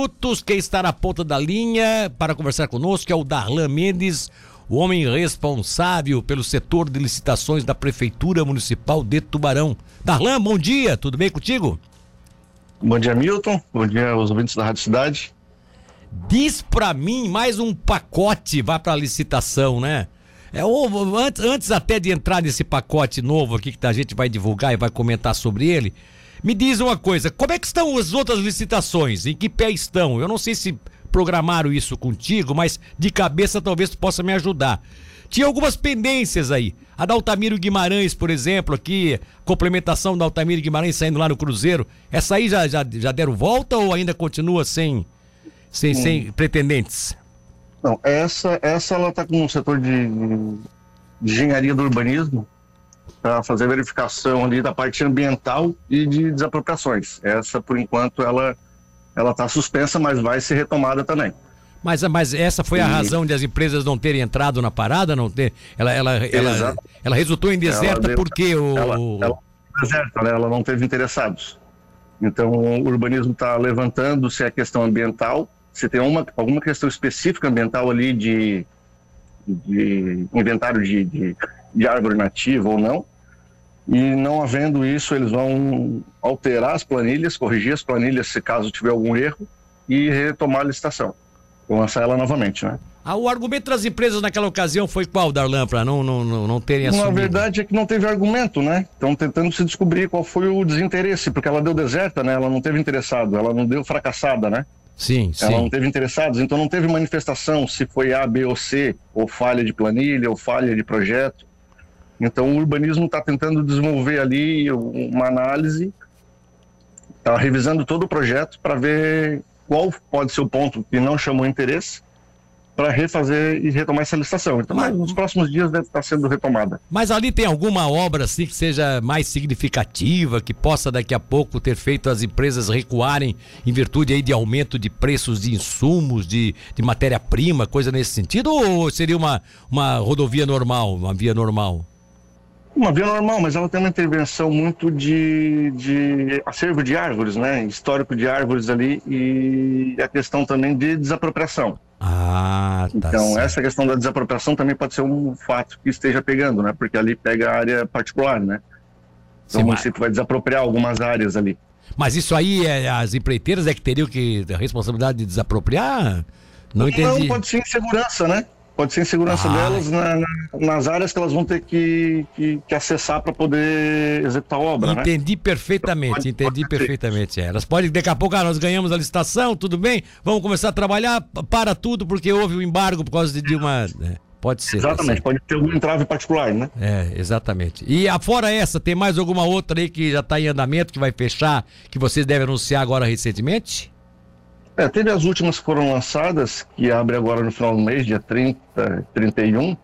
minutos. Quem está na ponta da linha para conversar conosco é o Darlan Mendes, o homem responsável pelo setor de licitações da Prefeitura Municipal de Tubarão. Darlan, bom dia, tudo bem contigo? Bom dia, Milton. Bom dia aos ouvintes da Rádio Cidade. Diz para mim mais um pacote vai para licitação, né? É, antes, antes até de entrar nesse pacote novo aqui que a gente vai divulgar e vai comentar sobre ele, me diz uma coisa, como é que estão as outras licitações? Em que pé estão? Eu não sei se programaram isso contigo, mas de cabeça talvez tu possa me ajudar. Tinha algumas pendências aí. A da Altamiro Guimarães, por exemplo, aqui, complementação da Altamiro Guimarães saindo lá no Cruzeiro. Essa aí já, já, já deram volta ou ainda continua sem, sem, hum. sem pretendentes? Não, essa, essa ela está com o setor de, de engenharia do urbanismo, para fazer a verificação ali da parte ambiental e de desapropriações. Essa, por enquanto, ela ela está suspensa, mas vai ser retomada também. Mas, mas essa foi a razão de as empresas não terem entrado na parada, não ter? Ela, ela, ela, ela resultou em deserta porque o. Ela, ela, deserta, né? ela não teve interessados. Então o urbanismo está levantando se é questão ambiental, se tem uma, alguma questão específica ambiental ali de, de inventário de, de, de árvore nativa ou não. E não havendo isso, eles vão alterar as planilhas, corrigir as planilhas se caso tiver algum erro e retomar a licitação. Vão lançar ela novamente, né? Ah, o argumento das empresas naquela ocasião foi qual, Darlan, para não, não, não, não terem assumido? Na verdade é que não teve argumento, né? Estão tentando se descobrir qual foi o desinteresse, porque ela deu deserta, né? Ela não teve interessado, ela não deu fracassada, né? Sim, ela sim. não teve interessados, então não teve manifestação se foi A, B ou C, ou falha de planilha, ou falha de projeto. Então, o urbanismo está tentando desenvolver ali uma análise, está revisando todo o projeto para ver qual pode ser o ponto que não chamou interesse para refazer e retomar essa licitação. Então, mas, nos próximos dias deve estar sendo retomada. Mas ali tem alguma obra assim que seja mais significativa, que possa daqui a pouco ter feito as empresas recuarem em virtude aí de aumento de preços de insumos, de, de matéria-prima, coisa nesse sentido? Ou seria uma, uma rodovia normal, uma via normal? Uma via normal, mas ela tem uma intervenção muito de, de acervo de árvores, né? Histórico de árvores ali e a questão também de desapropriação. Ah, tá Então, certo. essa questão da desapropriação também pode ser um fato que esteja pegando, né? Porque ali pega a área particular, né? Então, Sim, o município mas... vai desapropriar algumas áreas ali. Mas isso aí, é, as empreiteiras é que teriam que a responsabilidade de desapropriar? Não entendi. Não, pode ser insegurança, né? Pode ser insegurança ah. delas na, na, nas áreas que elas vão ter que, que, que acessar para poder executar a obra. Né? Entendi né? perfeitamente, pode, entendi pode perfeitamente. É. Elas podem, daqui a pouco, ah, nós ganhamos a licitação, tudo bem, vamos começar a trabalhar, para tudo, porque houve um embargo por causa de, de uma. É, pode ser. Exatamente, tá pode ter algum entrave particular, né? É, exatamente. E fora essa, tem mais alguma outra aí que já está em andamento, que vai fechar, que vocês devem anunciar agora recentemente? É, teve as últimas que foram lançadas, que abre agora no final do mês, dia 30, 31,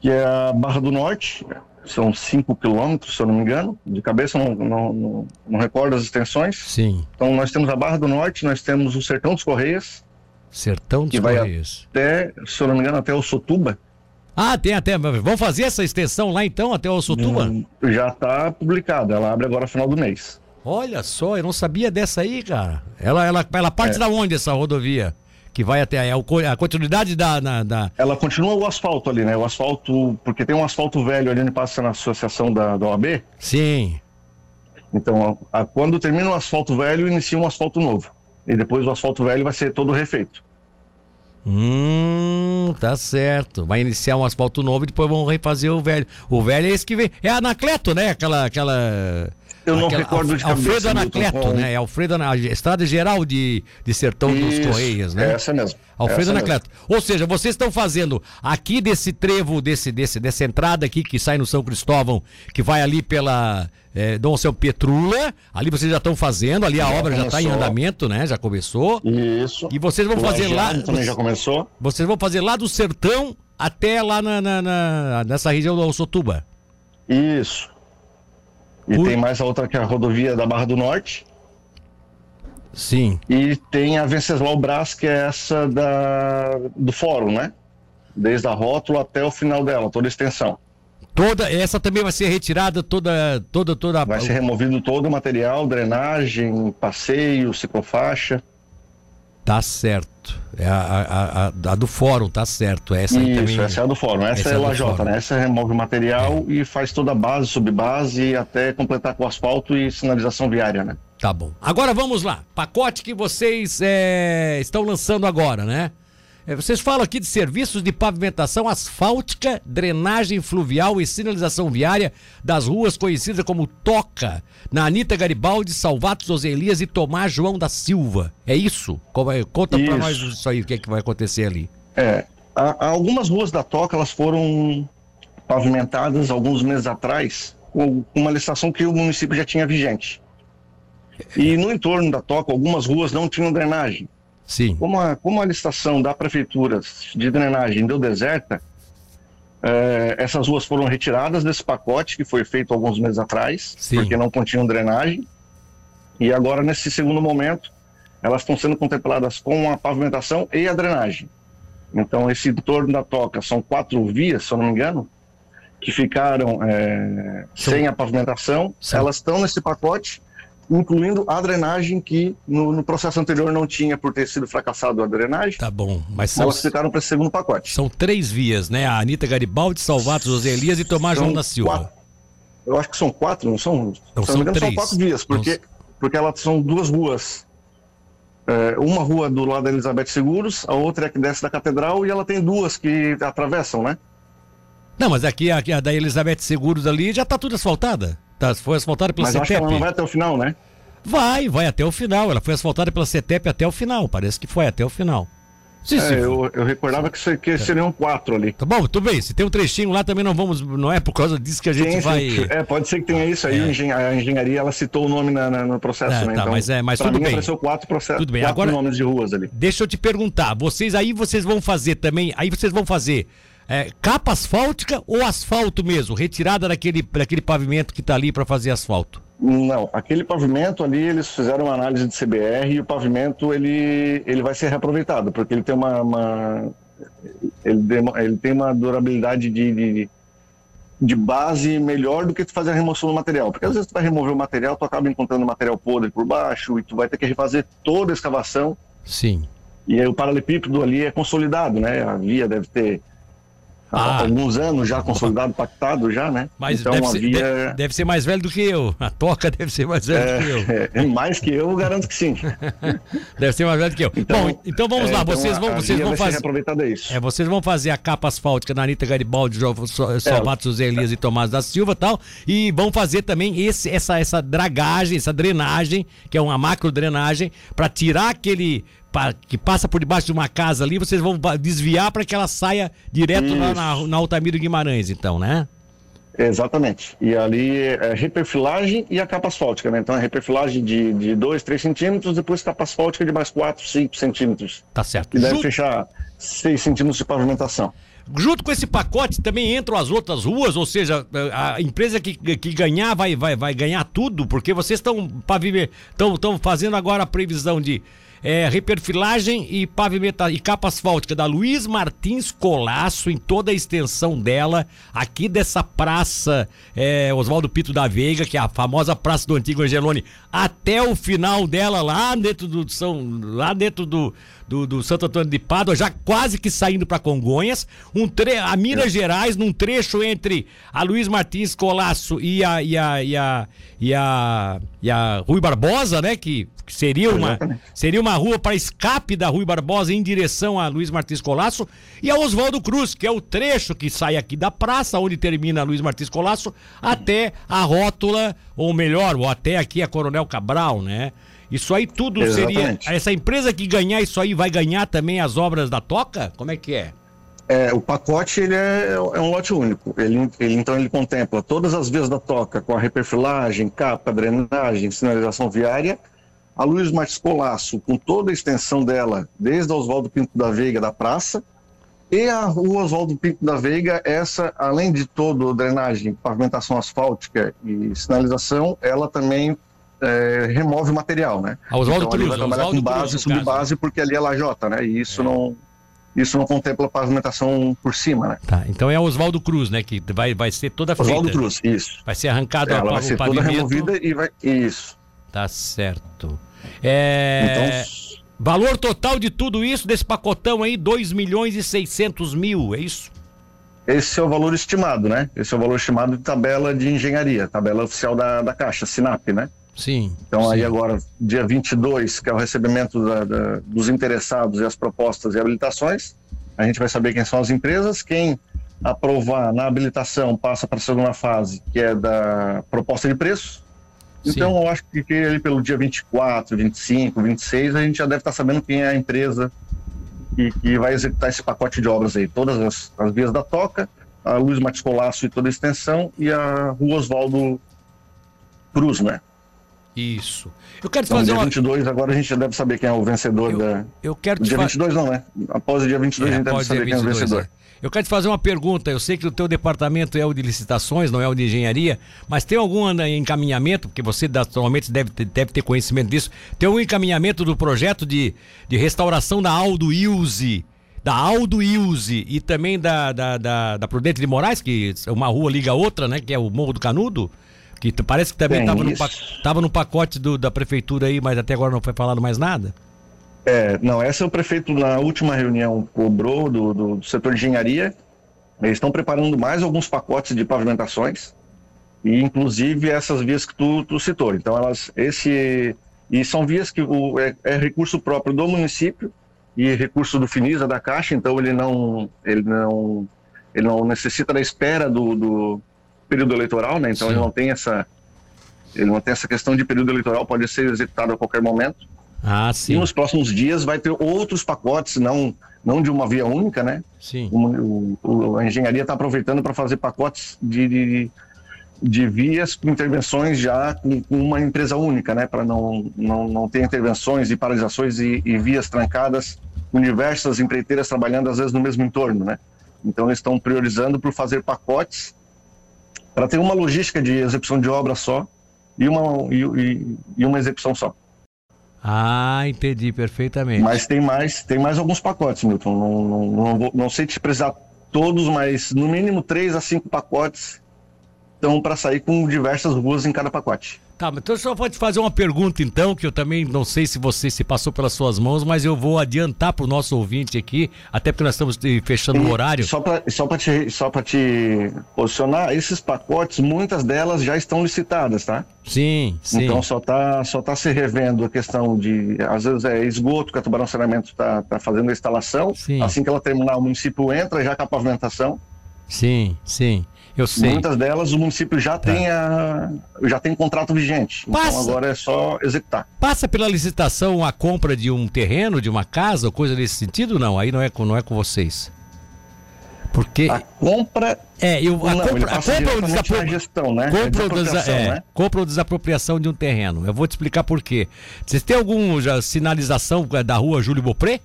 que é a Barra do Norte, são 5 quilômetros, se eu não me engano, de cabeça não, não, não, não, recordo as extensões. Sim. Então nós temos a Barra do Norte, nós temos o Sertão dos Correias. Sertão dos que Correias. Vai até, se eu não me engano, até o Sotuba. Ah, tem até. Vamos fazer essa extensão lá então, até o Sotuba? Hum, já está publicada, ela abre agora no final do mês. Olha só, eu não sabia dessa aí, cara. Ela, ela, ela parte é. da onde essa rodovia? Que vai até é a continuidade da, na, da. Ela continua o asfalto ali, né? O asfalto. Porque tem um asfalto velho ali onde passa na associação da, da OAB. Sim. Então, a, a, quando termina o asfalto velho, inicia um asfalto novo. E depois o asfalto velho vai ser todo refeito. Hum, tá certo. Vai iniciar um asfalto novo e depois vão refazer o velho. O velho é esse que vem. É Anacleto, né? Aquela. aquela eu não Aquela, recordo de cabeça. Alfredo Anacleto, com... né? É Alfredo Anacleto, Estrada Geral de, de Sertão Isso, dos Correias, né? É essa mesmo. Alfredo essa Anacleto. Mesmo. Ou seja, vocês estão fazendo aqui desse trevo, desse, desse, dessa entrada aqui que sai no São Cristóvão, que vai ali pela é, Dom Seu Petrula, ali vocês já estão fazendo, ali a já obra já está em andamento, né? Já começou. Isso. E vocês vão fazer lá. Também já começou. Vocês vão fazer lá do Sertão até lá na, na, na nessa região do Alçotuba. Isso. E Por... tem mais a outra que é a rodovia da Barra do Norte. Sim. E tem a Venceslau Brás, que é essa da, do fórum, né? Desde a rótula até o final dela, toda a extensão. Toda, essa também vai ser retirada toda, toda, toda. Vai ser removido todo o material, drenagem, passeio, ciclofaixa. Tá certo. É a, a, a, a do fórum, tá certo. Essa Isso, também... essa é a do fórum. Essa, essa é a LJ, né? Essa remove o material é. e faz toda a base, subbase, até completar com asfalto e sinalização viária, né? Tá bom. Agora vamos lá. Pacote que vocês é, estão lançando agora, né? É, vocês falam aqui de serviços de pavimentação asfáltica, drenagem fluvial e sinalização viária das ruas conhecidas como Toca, na Anitta Garibaldi, Salvato José e Tomás João da Silva. É isso? É? Conta para nós isso aí, o que, é que vai acontecer ali. É, algumas ruas da Toca elas foram pavimentadas alguns meses atrás com uma licitação que o município já tinha vigente. E no entorno da Toca, algumas ruas não tinham drenagem. Sim. Como a, como a licitação da prefeitura de drenagem deu deserta, é, essas ruas foram retiradas desse pacote que foi feito alguns meses atrás, Sim. porque não continham drenagem. E agora, nesse segundo momento, elas estão sendo contempladas com a pavimentação e a drenagem. Então, esse entorno da toca são quatro vias, se eu não me engano, que ficaram é, sem a pavimentação. Sim. Elas estão nesse pacote incluindo a drenagem que no, no, processo anterior não tinha por ter sido fracassado a drenagem. Tá bom, mas são, elas ficaram para esse segundo pacote. São três vias, né? A Anitta Garibaldi, Salvato José Elias e Tomás João da Silva. Quatro. Eu acho que são quatro, não são? Não, são, três. são quatro vias, porque, não... porque elas são duas ruas. É, uma rua do lado da Elizabeth Seguros, a outra é que desce da Catedral e ela tem duas que atravessam, né? Não, mas aqui a, a da Elizabeth Seguros ali já está tudo asfaltada. Tá, foi asfaltada pela Mas CETEP. Mas ela não vai até o final, né? Vai, vai até o final. Ela foi asfaltada pela CETEP até o final. Parece que foi até o final. Sim, é, eu, eu, recordava que, que seriam quatro ali. Tá bom, tudo bem. Se tem um trechinho lá também não vamos. Não é por causa disso que a gente sim, vai. Sim. É, pode ser que tenha isso aí. É. A engenharia ela citou o nome na, na, no processo, é, né? Tá, então, mas é, mas tudo bem. apareceu quatro processos. Tudo bem. Agora, nomes de ruas ali. Deixa eu te perguntar. Vocês aí vocês vão fazer também. Aí vocês vão fazer é, capa asfáltica ou asfalto mesmo? Retirada daquele, daquele pavimento que está ali para fazer asfalto? Não, aquele pavimento ali eles fizeram uma análise de CBR e o pavimento ele, ele vai ser reaproveitado porque ele tem uma, uma ele, ele, tem uma durabilidade de, de, de, base melhor do que tu fazer a remoção do material, porque às vezes tu vai remover o material, tu acaba encontrando material podre por baixo e tu vai ter que refazer toda a escavação. Sim. E aí o paralelepípedo ali é consolidado, né? A via deve ter ah. alguns anos já consolidado, pactado já, né? Mas então, deve, havia... ser, deve, deve, ser mais velho do que eu. A Toca deve ser mais velho é, do que eu. É, mais que eu, garanto que sim. deve ser mais velho do que eu. Então, Bom, então vamos é, lá, então vocês vão, vocês vão fazer. É isso. É, vocês vão fazer a capa asfáltica na Anitta Garibaldi, Salvato José Elias e Tomás da Silva e tal. E vão fazer também esse, essa, essa dragagem, essa drenagem, que é uma macro drenagem, para tirar aquele que passa por debaixo de uma casa ali, vocês vão desviar para que ela saia direto lá na, na Altamiro Guimarães, então, né? Exatamente. E ali é reperfilagem e a capa asfáltica, né? Então é reperfilagem de 2, 3 centímetros, depois capa asfáltica de mais 4, 5 centímetros. Tá certo. E deve Junto... fechar 6 centímetros de pavimentação. Junto com esse pacote também entram as outras ruas, ou seja, a empresa que, que ganhar vai, vai, vai ganhar tudo, porque vocês estão fazendo agora a previsão de é, reperfilagem e pavimenta e capa asfáltica da Luiz Martins Colasso em toda a extensão dela, aqui dessa praça é, Oswaldo Pito da Veiga, que é a famosa praça do Antigo Angelone, até o final dela lá dentro do São, lá dentro do, do, do Santo Antônio de Pádua, já quase que saindo para Congonhas, um tre a Minas é. Gerais, num trecho entre a Luiz Martins Colasso e a, e a, e a, e a, e a Rui Barbosa, né, que seria uma, seria uma rua para escape da Rui Barbosa em direção a Luiz Martins Colasso, e a Oswaldo Cruz, que é o trecho que sai aqui da praça, onde termina Luiz Martins Colasso, até a rótula, ou melhor, ou até aqui a Coronel Cabral, né? Isso aí tudo Exatamente. seria. Essa empresa que ganhar isso aí vai ganhar também as obras da Toca? Como é que é? É, o pacote ele é, é, um lote único. Ele, ele, então ele contempla todas as vias da toca, com a reperfilagem, capa, drenagem, sinalização viária a Luiz Martins Colasso, com toda a extensão dela, desde a Oswaldo Pinto da Veiga da praça, e a rua Oswaldo Pinto da Veiga, essa, além de todo drenagem, pavimentação asfáltica e sinalização, ela também é, remove material, né? A Oswaldo então, Cruz, vai trabalhar Oswaldo com base e subbase, porque ali é lajota, né? E isso é. não isso não contempla pavimentação por cima, né? Tá, então é Oswaldo Cruz, né? Que vai, vai ser toda. Oswaldo Cruz, isso. Vai ser arrancado é, ela vai ser toda removida e vai. Isso. Tá certo. É... Então, Valor total de tudo isso, desse pacotão aí, 2 milhões e 600 mil, é isso? Esse é o valor estimado, né? Esse é o valor estimado de tabela de engenharia, tabela oficial da, da Caixa, SINAP, né? Sim. Então sim. aí agora, dia 22, que é o recebimento da, da, dos interessados e as propostas e habilitações, a gente vai saber quem são as empresas, quem aprovar na habilitação passa para a segunda fase, que é da proposta de preço. Então Sim. eu acho que ali pelo dia 24, 25, 26, a gente já deve estar sabendo quem é a empresa que, que vai executar esse pacote de obras aí. Todas as, as vias da Toca, a Luiz Matos Colasso e toda a extensão, e a Rua Oswaldo Cruz, né? Isso. Eu quero então, fazer dia uma... 22, agora a gente já deve saber quem é o vencedor eu, da. Eu quero te Dia fa... 22 não, né? Após o dia 22 é, a gente deve saber 22, quem é o vencedor. É. Eu quero te fazer uma pergunta. Eu sei que o teu departamento é o de licitações, não é o de engenharia, mas tem algum encaminhamento, porque você naturalmente deve ter, deve ter conhecimento disso, tem algum encaminhamento do projeto de, de restauração da Aldo Ilse, da Aldo Ilse e também da, da, da, da Prudente de Moraes, que uma rua liga a outra, né? Que é o Morro do Canudo? Que parece que também estava no, no pacote do, da prefeitura aí, mas até agora não foi falado mais nada. É, não, essa é o prefeito na última reunião cobrou do, do, do setor de engenharia. Eles estão preparando mais alguns pacotes de pavimentações e inclusive essas vias que tu, tu citou. Então elas, esse e são vias que o, é, é, recurso próprio do município e recurso do Finisa da Caixa. Então ele não ele não ele não necessita da espera do, do período eleitoral, né? Então Sim. ele não tem essa ele não tem essa questão de período eleitoral, pode ser executado a qualquer momento. Ah, sim. E nos próximos dias vai ter outros pacotes, não não de uma via única, né? Sim. O, o, a engenharia está aproveitando para fazer pacotes de, de, de, vias com intervenções já com, uma empresa única, né? Para não, não, não ter intervenções e paralisações e, e vias trancadas com diversas empreiteiras trabalhando às vezes no mesmo entorno, né? Então eles estão priorizando por fazer pacotes para ter uma logística de execução de obra só e uma, e, e uma execução só. Ah, entendi perfeitamente. Mas tem mais, tem mais alguns pacotes, Milton. Não, não, não, vou, não sei te precisar todos, mas no mínimo três a cinco pacotes estão para sair com diversas ruas em cada pacote. Tá, mas então só pode fazer uma pergunta então, que eu também não sei se você se passou pelas suas mãos, mas eu vou adiantar para o nosso ouvinte aqui, até porque nós estamos fechando o horário. Só para só te, só te posicionar, esses pacotes, muitas delas já estão licitadas, tá? Sim, sim. Então só tá, só tá se revendo a questão de, às vezes é esgoto que a Tubarão Saneamento está tá fazendo a instalação, sim. assim que ela terminar o município entra já com a pavimentação. Sim, sim. Eu sei. Muitas delas o município já tá. tem a, já tem contrato vigente. Então, Passa. Então agora é só executar. Passa pela licitação a compra de um terreno, de uma casa, ou coisa nesse sentido? Não, aí não é com, não é com vocês. Porque a compra é, eu a não, compra, a compra ou desapro... gestão, né? Compra, é ou desa... é, né? compra ou desapropriação de um terreno. Eu vou te explicar por quê. Vocês têm alguma sinalização da rua Júlio Bopré?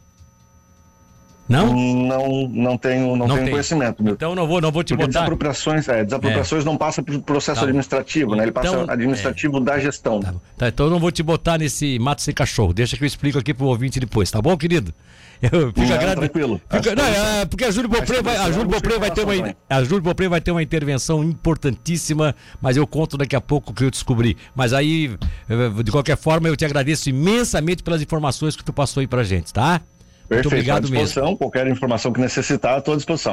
Não? Não, não tenho, não, não tenho conhecimento. Meu. Então não vou, não vou te Porque botar. Desapropriações, é, desapropriações é. não passa por processo tá. administrativo, né? Ele passa então, administrativo é. da gestão. Tá. tá. então eu não vou te botar nesse mato sem cachorro. Deixa que eu explico aqui pro ouvinte depois, tá bom, querido? Eu fico não, tranquilo. Fica, não, é, porque a Júlio Bopré vai, a Júlio Bopré vai ter uma, a Júlio Bopré vai ter uma intervenção importantíssima, mas eu conto daqui a pouco o que eu descobri. Mas aí, de qualquer forma, eu te agradeço imensamente pelas informações que tu passou aí pra gente, tá? Perfeito, Muito obrigado à disposição. Mesmo. Qualquer informação que necessitar, estou à disposição.